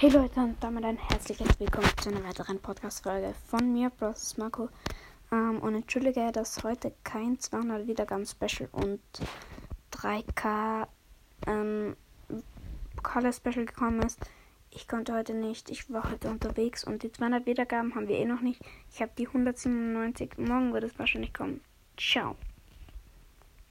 Hey Leute und damit ein herzliches Willkommen zu einer weiteren Podcast-Folge von mir, Bros. Marco. Ähm, und entschuldige, dass heute kein 200 Wiedergaben-Special und 3K ähm, Color-Special gekommen ist. Ich konnte heute nicht, ich war heute unterwegs und die 200 Wiedergaben haben wir eh noch nicht. Ich habe die 197, morgen wird es wahrscheinlich kommen. Ciao.